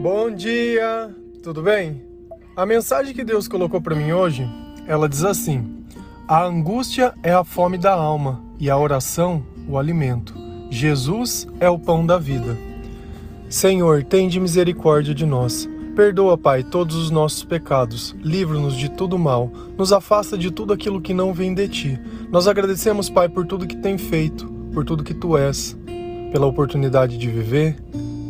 Bom dia, tudo bem? A mensagem que Deus colocou para mim hoje, ela diz assim: A angústia é a fome da alma e a oração o alimento. Jesus é o pão da vida. Senhor, tende misericórdia de nós. Perdoa, Pai, todos os nossos pecados. Livra-nos de todo mal. Nos afasta de tudo aquilo que não vem de ti. Nós agradecemos, Pai, por tudo que tem feito, por tudo que tu és, pela oportunidade de viver,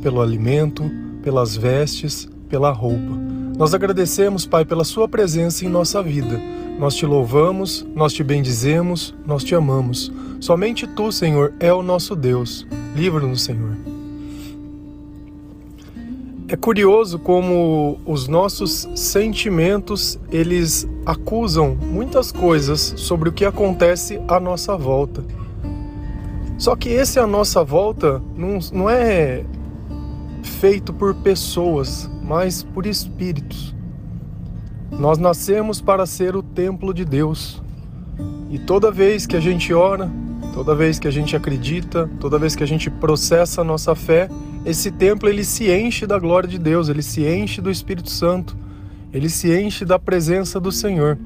pelo alimento, pelas vestes, pela roupa. Nós agradecemos, Pai, pela Sua presença em nossa vida. Nós te louvamos, nós te bendizemos, nós te amamos. Somente Tu, Senhor, é o nosso Deus. Livra-nos, Senhor. É curioso como os nossos sentimentos, eles acusam muitas coisas sobre o que acontece à nossa volta. Só que esse à nossa volta não, não é feito por pessoas, mas por espíritos. Nós nascemos para ser o templo de Deus. E toda vez que a gente ora, toda vez que a gente acredita, toda vez que a gente processa a nossa fé, esse templo ele se enche da glória de Deus, ele se enche do Espírito Santo, ele se enche da presença do Senhor.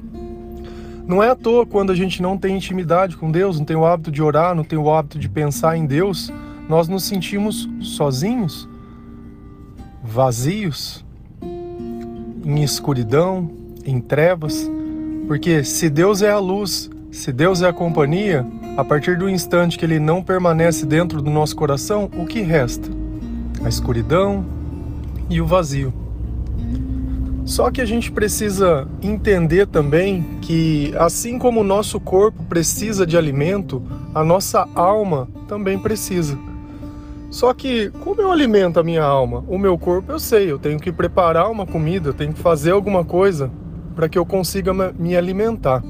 Não é à toa quando a gente não tem intimidade com Deus, não tem o hábito de orar, não tem o hábito de pensar em Deus, nós nos sentimos sozinhos, vazios, em escuridão, em trevas, porque se Deus é a luz, se Deus é a companhia, a partir do instante que ele não permanece dentro do nosso coração, o que resta? A escuridão e o vazio. Só que a gente precisa entender também que, assim como o nosso corpo precisa de alimento, a nossa alma também precisa. Só que, como eu alimento a minha alma? O meu corpo eu sei, eu tenho que preparar uma comida, eu tenho que fazer alguma coisa para que eu consiga me alimentar.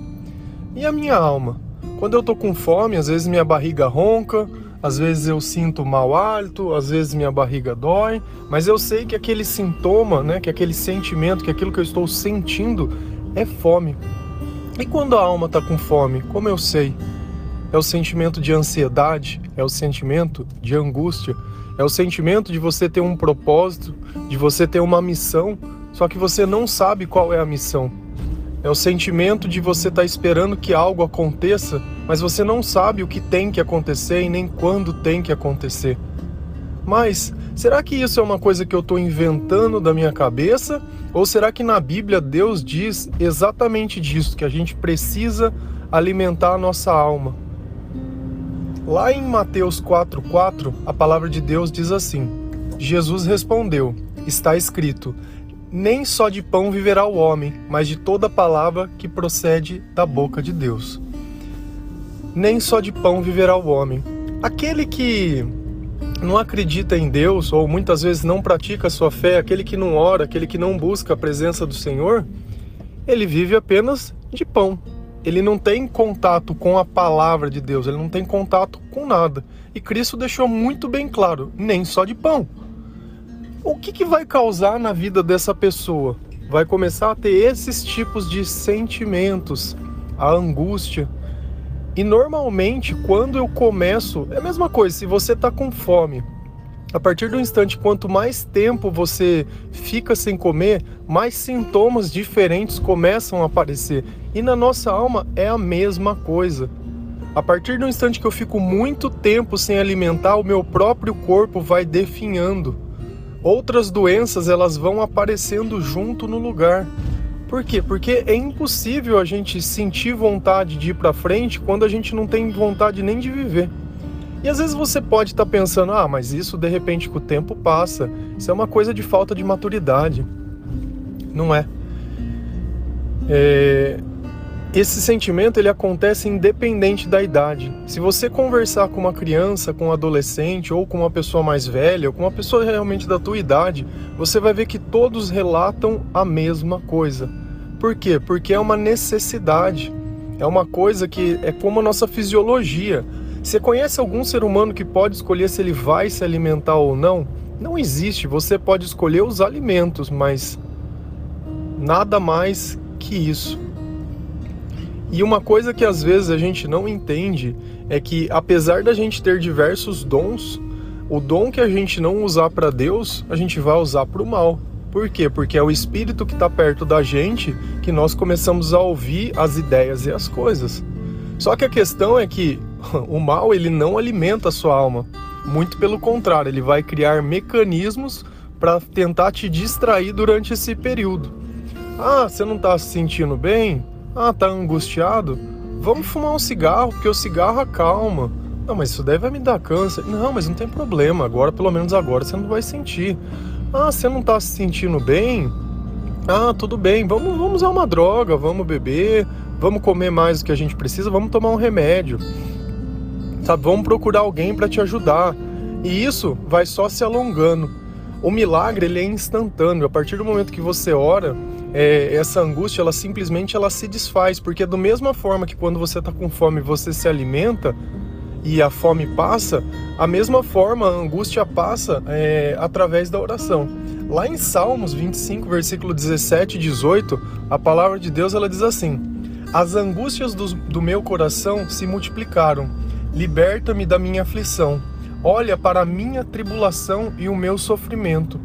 E a minha alma? Quando eu tô com fome, às vezes minha barriga ronca, às vezes eu sinto mau hálito, às vezes minha barriga dói, mas eu sei que aquele sintoma, né, que aquele sentimento, que aquilo que eu estou sentindo é fome. E quando a alma está com fome, como eu sei? É o sentimento de ansiedade, é o sentimento de angústia, é o sentimento de você ter um propósito, de você ter uma missão, só que você não sabe qual é a missão. É o sentimento de você estar tá esperando que algo aconteça, mas você não sabe o que tem que acontecer e nem quando tem que acontecer. Mas será que isso é uma coisa que eu estou inventando da minha cabeça? Ou será que na Bíblia Deus diz exatamente disso, que a gente precisa alimentar a nossa alma? Lá em Mateus 4:4, a palavra de Deus diz assim: Jesus respondeu: Está escrito: Nem só de pão viverá o homem, mas de toda palavra que procede da boca de Deus. Nem só de pão viverá o homem. Aquele que não acredita em Deus ou muitas vezes não pratica a sua fé, aquele que não ora, aquele que não busca a presença do Senhor, ele vive apenas de pão ele não tem contato com a palavra de Deus, ele não tem contato com nada. E Cristo deixou muito bem claro: nem só de pão. O que, que vai causar na vida dessa pessoa? Vai começar a ter esses tipos de sentimentos, a angústia. E normalmente, quando eu começo, é a mesma coisa, se você está com fome, a partir do instante, quanto mais tempo você fica sem comer, mais sintomas diferentes começam a aparecer. E na nossa alma é a mesma coisa. A partir do instante que eu fico muito tempo sem alimentar, o meu próprio corpo vai definhando. Outras doenças elas vão aparecendo junto no lugar. Por quê? Porque é impossível a gente sentir vontade de ir para frente quando a gente não tem vontade nem de viver. E às vezes você pode estar tá pensando, ah, mas isso de repente com o tempo passa. Isso é uma coisa de falta de maturidade. Não é. é... Esse sentimento ele acontece independente da idade. Se você conversar com uma criança, com um adolescente ou com uma pessoa mais velha, ou com uma pessoa realmente da tua idade, você vai ver que todos relatam a mesma coisa. Por quê? Porque é uma necessidade. É uma coisa que é como a nossa fisiologia. Você conhece algum ser humano que pode escolher se ele vai se alimentar ou não? Não existe. Você pode escolher os alimentos, mas nada mais que isso. E uma coisa que às vezes a gente não entende é que, apesar da gente ter diversos dons, o dom que a gente não usar para Deus, a gente vai usar para o mal. Por quê? Porque é o espírito que está perto da gente que nós começamos a ouvir as ideias e as coisas. Só que a questão é que o mal ele não alimenta a sua alma. Muito pelo contrário, ele vai criar mecanismos para tentar te distrair durante esse período. Ah, você não está se sentindo bem? Ah, tá angustiado? Vamos fumar um cigarro, porque o cigarro acalma. Não, mas isso deve me dar câncer. Não, mas não tem problema. Agora, pelo menos agora, você não vai sentir. Ah, você não está se sentindo bem? Ah, tudo bem. Vamos, vamos usar uma droga, vamos beber, vamos comer mais do que a gente precisa, vamos tomar um remédio. Sabe, vamos procurar alguém para te ajudar. E isso vai só se alongando. O milagre ele é instantâneo. A partir do momento que você ora, é, essa angústia ela simplesmente ela se desfaz, porque da mesma forma que quando você está com fome você se alimenta e a fome passa, a mesma forma a angústia passa é, através da oração. Lá em Salmos 25, versículo 17 e 18, a palavra de Deus ela diz assim: As angústias do, do meu coração se multiplicaram liberta-me da minha aflição. Olha para a minha tribulação e o meu sofrimento,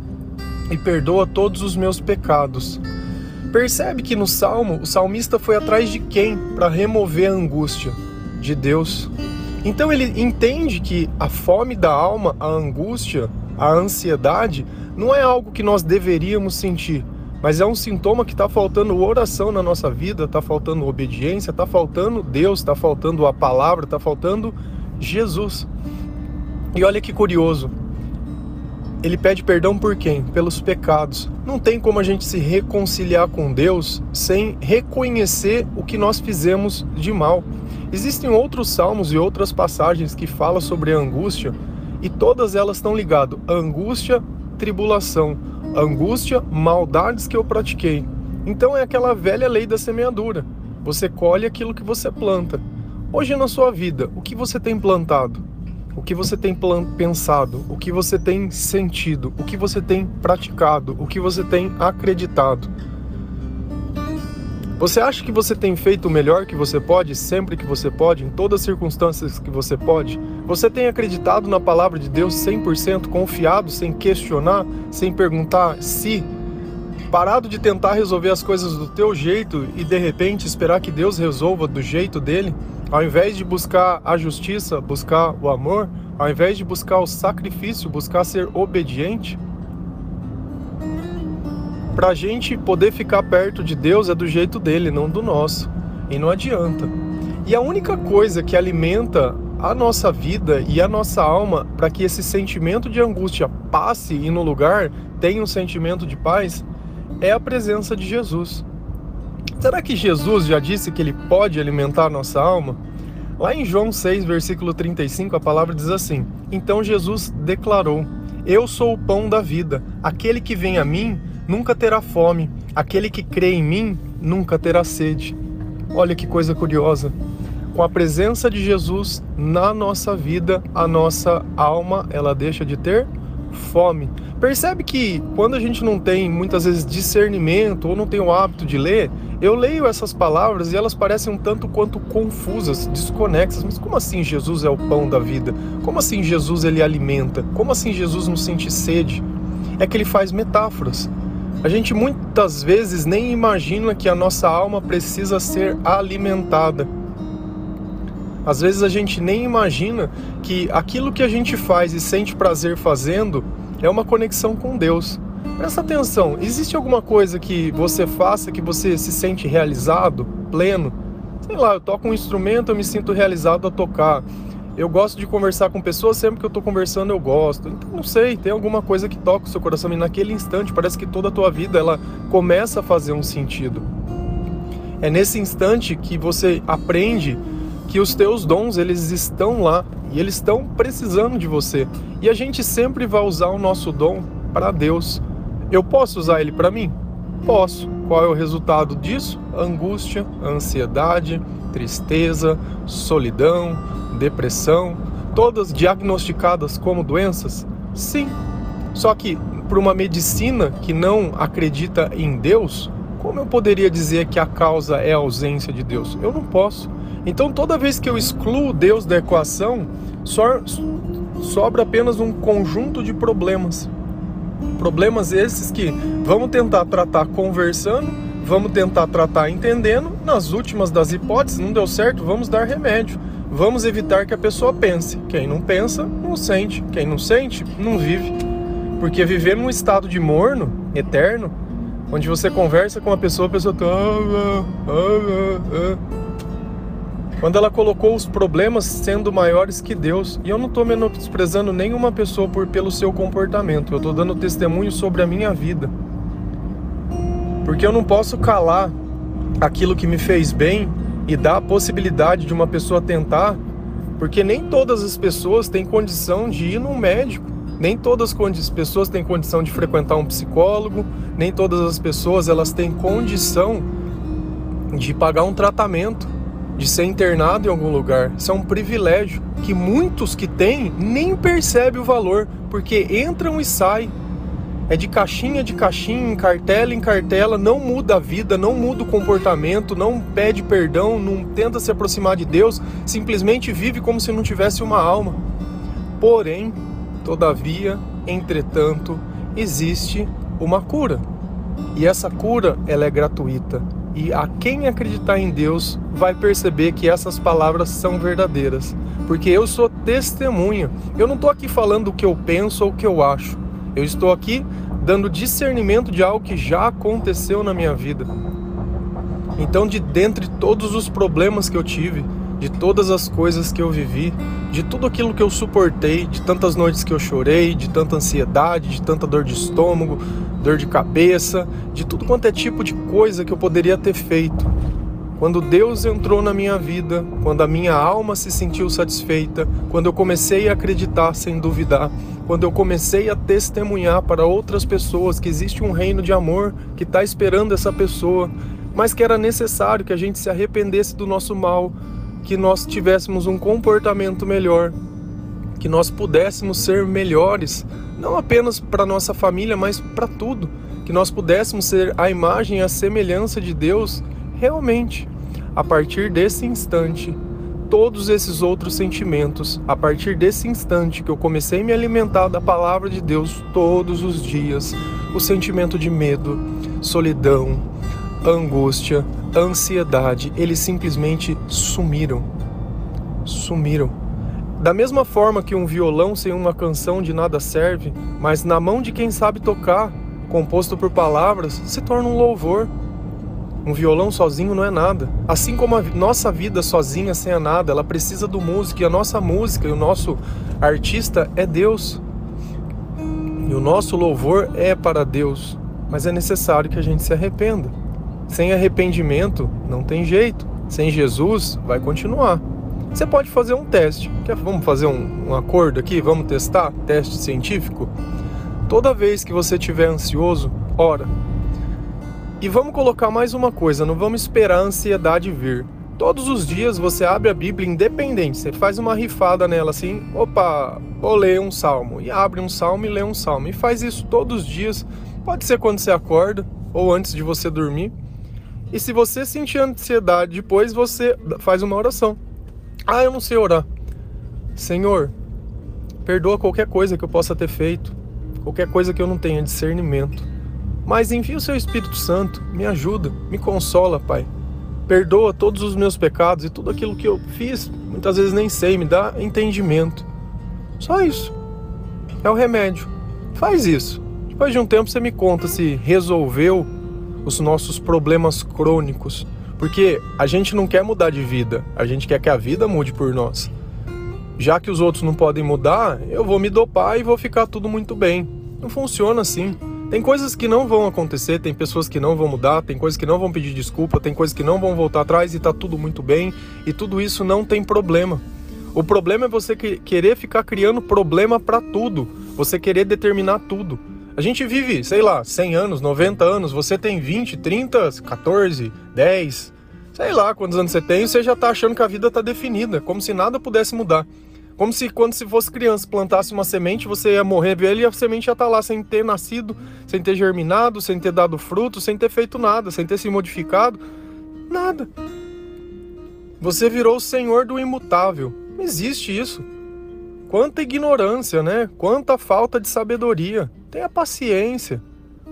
e perdoa todos os meus pecados. Percebe que no salmo o salmista foi atrás de quem para remover a angústia? De Deus. Então ele entende que a fome da alma, a angústia, a ansiedade, não é algo que nós deveríamos sentir, mas é um sintoma que está faltando oração na nossa vida, está faltando obediência, está faltando Deus, está faltando a palavra, está faltando Jesus. E olha que curioso. Ele pede perdão por quem? Pelos pecados. Não tem como a gente se reconciliar com Deus sem reconhecer o que nós fizemos de mal. Existem outros salmos e outras passagens que falam sobre a angústia e todas elas estão ligadas angústia, tribulação angústia, maldades que eu pratiquei. Então é aquela velha lei da semeadura. Você colhe aquilo que você planta. Hoje na sua vida, o que você tem plantado? O que você tem pensado? O que você tem sentido? O que você tem praticado? O que você tem acreditado? Você acha que você tem feito o melhor que você pode, sempre que você pode, em todas as circunstâncias que você pode? Você tem acreditado na palavra de Deus 100%, confiado, sem questionar, sem perguntar se, parado de tentar resolver as coisas do teu jeito e de repente esperar que Deus resolva do jeito dele? Ao invés de buscar a justiça, buscar o amor, ao invés de buscar o sacrifício, buscar ser obediente? Para a gente poder ficar perto de Deus é do jeito dele, não do nosso. E não adianta. E a única coisa que alimenta a nossa vida e a nossa alma para que esse sentimento de angústia passe e no lugar tenha um sentimento de paz é a presença de Jesus. Será que Jesus já disse que ele pode alimentar a nossa alma? Lá em João 6, versículo 35, a palavra diz assim: Então Jesus declarou: Eu sou o pão da vida. Aquele que vem a mim nunca terá fome, aquele que crê em mim nunca terá sede. Olha que coisa curiosa. Com a presença de Jesus na nossa vida, a nossa alma ela deixa de ter fome. Percebe que quando a gente não tem muitas vezes discernimento ou não tem o hábito de ler, eu leio essas palavras e elas parecem um tanto quanto confusas, desconexas. Mas como assim Jesus é o pão da vida? Como assim Jesus ele alimenta? Como assim Jesus não sente sede? É que ele faz metáforas. A gente muitas vezes nem imagina que a nossa alma precisa ser alimentada. Às vezes a gente nem imagina que aquilo que a gente faz e sente prazer fazendo é uma conexão com Deus. Presta atenção, existe alguma coisa que você faça que você se sente realizado, pleno? Sei lá, eu toco um instrumento, eu me sinto realizado a tocar. Eu gosto de conversar com pessoas, sempre que eu estou conversando eu gosto. Então, não sei, tem alguma coisa que toca o seu coração e naquele instante parece que toda a tua vida ela começa a fazer um sentido. É nesse instante que você aprende que os teus dons eles estão lá e eles estão precisando de você. E a gente sempre vai usar o nosso dom para Deus. Eu posso usar ele para mim? Posso. Qual é o resultado disso? Angústia, ansiedade, tristeza, solidão, depressão, todas diagnosticadas como doenças? Sim. Só que para uma medicina que não acredita em Deus, como eu poderia dizer que a causa é a ausência de Deus? Eu não posso. Então, toda vez que eu excluo Deus da equação, sobra apenas um conjunto de problemas. Problemas esses que vamos tentar tratar conversando, vamos tentar tratar entendendo. Nas últimas das hipóteses, não deu certo, vamos dar remédio. Vamos evitar que a pessoa pense. Quem não pensa, não sente. Quem não sente, não vive. Porque viver num estado de morno, eterno, onde você conversa com uma pessoa, a pessoa tá. Ah, ah, ah, quando ela colocou os problemas sendo maiores que Deus. E eu não estou menosprezando nenhuma pessoa por pelo seu comportamento. Eu estou dando testemunho sobre a minha vida. Porque eu não posso calar aquilo que me fez bem e dar a possibilidade de uma pessoa tentar, porque nem todas as pessoas têm condição de ir num médico. Nem todas as pessoas têm condição de frequentar um psicólogo, nem todas as pessoas elas têm condição de pagar um tratamento de ser internado em algum lugar. Isso é um privilégio que muitos que têm nem percebem o valor, porque entram e saem. É de caixinha de caixinha, em cartela em cartela, não muda a vida, não muda o comportamento, não pede perdão, não tenta se aproximar de Deus, simplesmente vive como se não tivesse uma alma. Porém, todavia, entretanto, existe uma cura. E essa cura, ela é gratuita. E a quem acreditar em Deus vai perceber que essas palavras são verdadeiras, porque eu sou testemunha. Eu não estou aqui falando o que eu penso ou o que eu acho. Eu estou aqui dando discernimento de algo que já aconteceu na minha vida. Então, de dentre todos os problemas que eu tive, de todas as coisas que eu vivi, de tudo aquilo que eu suportei, de tantas noites que eu chorei, de tanta ansiedade, de tanta dor de estômago, dor de cabeça, de tudo quanto é tipo de coisa que eu poderia ter feito. Quando Deus entrou na minha vida, quando a minha alma se sentiu satisfeita, quando eu comecei a acreditar sem duvidar, quando eu comecei a testemunhar para outras pessoas que existe um reino de amor que está esperando essa pessoa, mas que era necessário que a gente se arrependesse do nosso mal, que nós tivéssemos um comportamento melhor, que nós pudéssemos ser melhores, não apenas para nossa família, mas para tudo, que nós pudéssemos ser a imagem e a semelhança de Deus realmente. A partir desse instante, todos esses outros sentimentos, a partir desse instante que eu comecei a me alimentar da palavra de Deus todos os dias, o sentimento de medo, solidão, angústia, ansiedade, eles simplesmente sumiram. Sumiram. Da mesma forma que um violão sem uma canção de nada serve, mas na mão de quem sabe tocar, composto por palavras, se torna um louvor. Um violão sozinho não é nada. Assim como a nossa vida sozinha sem a nada, ela precisa do músico e a nossa música e o nosso artista é Deus. E o nosso louvor é para Deus, mas é necessário que a gente se arrependa. Sem arrependimento, não tem jeito. Sem Jesus, vai continuar. Você pode fazer um teste. Quer, vamos fazer um, um acordo aqui? Vamos testar? Teste científico? Toda vez que você estiver ansioso, ora. E vamos colocar mais uma coisa: não vamos esperar a ansiedade vir. Todos os dias você abre a Bíblia independente, você faz uma rifada nela assim, opa, vou ler um salmo. E abre um salmo e lê um salmo. E faz isso todos os dias. Pode ser quando você acorda ou antes de você dormir. E se você sentir ansiedade depois, você faz uma oração. Ah, eu não sei orar. Senhor, perdoa qualquer coisa que eu possa ter feito, qualquer coisa que eu não tenha discernimento. Mas envia o seu Espírito Santo, me ajuda, me consola, Pai. Perdoa todos os meus pecados e tudo aquilo que eu fiz, muitas vezes nem sei, me dá entendimento. Só isso. É o remédio. Faz isso. Depois de um tempo você me conta se resolveu os nossos problemas crônicos. Porque a gente não quer mudar de vida, a gente quer que a vida mude por nós. Já que os outros não podem mudar, eu vou me dopar e vou ficar tudo muito bem. Não funciona assim. Tem coisas que não vão acontecer, tem pessoas que não vão mudar, tem coisas que não vão pedir desculpa, tem coisas que não vão voltar atrás e tá tudo muito bem, e tudo isso não tem problema. O problema é você querer ficar criando problema para tudo, você querer determinar tudo. A gente vive, sei lá, 100 anos, 90 anos, você tem 20, 30, 14, 10, sei lá quantos anos você tem, você já tá achando que a vida tá definida, como se nada pudesse mudar. Como se quando se fosse criança plantasse uma semente, você ia morrer velho e a semente já tá lá sem ter nascido, sem ter germinado, sem ter dado fruto, sem ter feito nada, sem ter se modificado, nada. Você virou o senhor do imutável. Não existe isso. Quanta ignorância, né? Quanta falta de sabedoria. Tenha paciência,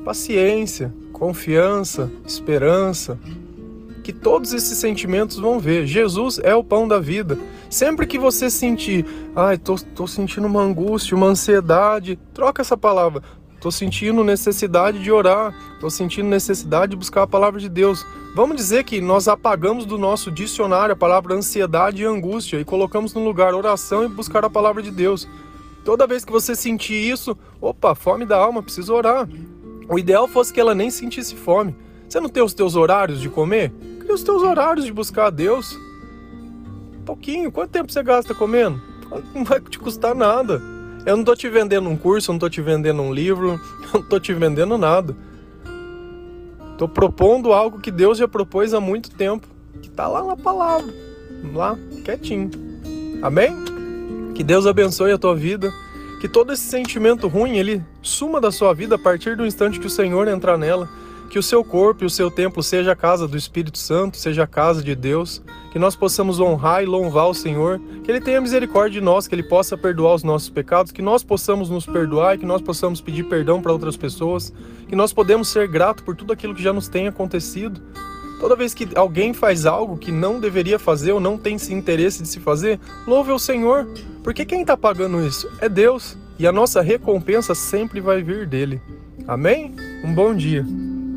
paciência, confiança, esperança. Que todos esses sentimentos vão ver. Jesus é o pão da vida. Sempre que você sentir, ai, tô, tô sentindo uma angústia, uma ansiedade, troca essa palavra. Tô sentindo necessidade de orar, tô sentindo necessidade de buscar a palavra de Deus. Vamos dizer que nós apagamos do nosso dicionário a palavra ansiedade e angústia e colocamos no lugar oração e buscar a palavra de Deus. Toda vez que você sentir isso, opa, fome da alma, preciso orar. O ideal fosse que ela nem sentisse fome. Você não tem os teus horários de comer? Os teus horários de buscar a Deus. Pouquinho. Quanto tempo você gasta comendo? Não vai te custar nada. Eu não tô te vendendo um curso, eu não tô te vendendo um livro, eu não tô te vendendo nada. Tô propondo algo que Deus já propôs há muito tempo, que tá lá na palavra, lá, quietinho. Amém? Que Deus abençoe a tua vida, que todo esse sentimento ruim ele suma da sua vida a partir do instante que o Senhor entrar nela que o seu corpo e o seu templo seja a casa do Espírito Santo, seja a casa de Deus, que nós possamos honrar e louvar o Senhor, que Ele tenha misericórdia de nós, que Ele possa perdoar os nossos pecados, que nós possamos nos perdoar e que nós possamos pedir perdão para outras pessoas, que nós podemos ser gratos por tudo aquilo que já nos tem acontecido. Toda vez que alguém faz algo que não deveria fazer ou não tem esse interesse de se fazer, louve o Senhor, porque quem está pagando isso é Deus e a nossa recompensa sempre vai vir dele. Amém? Um bom dia.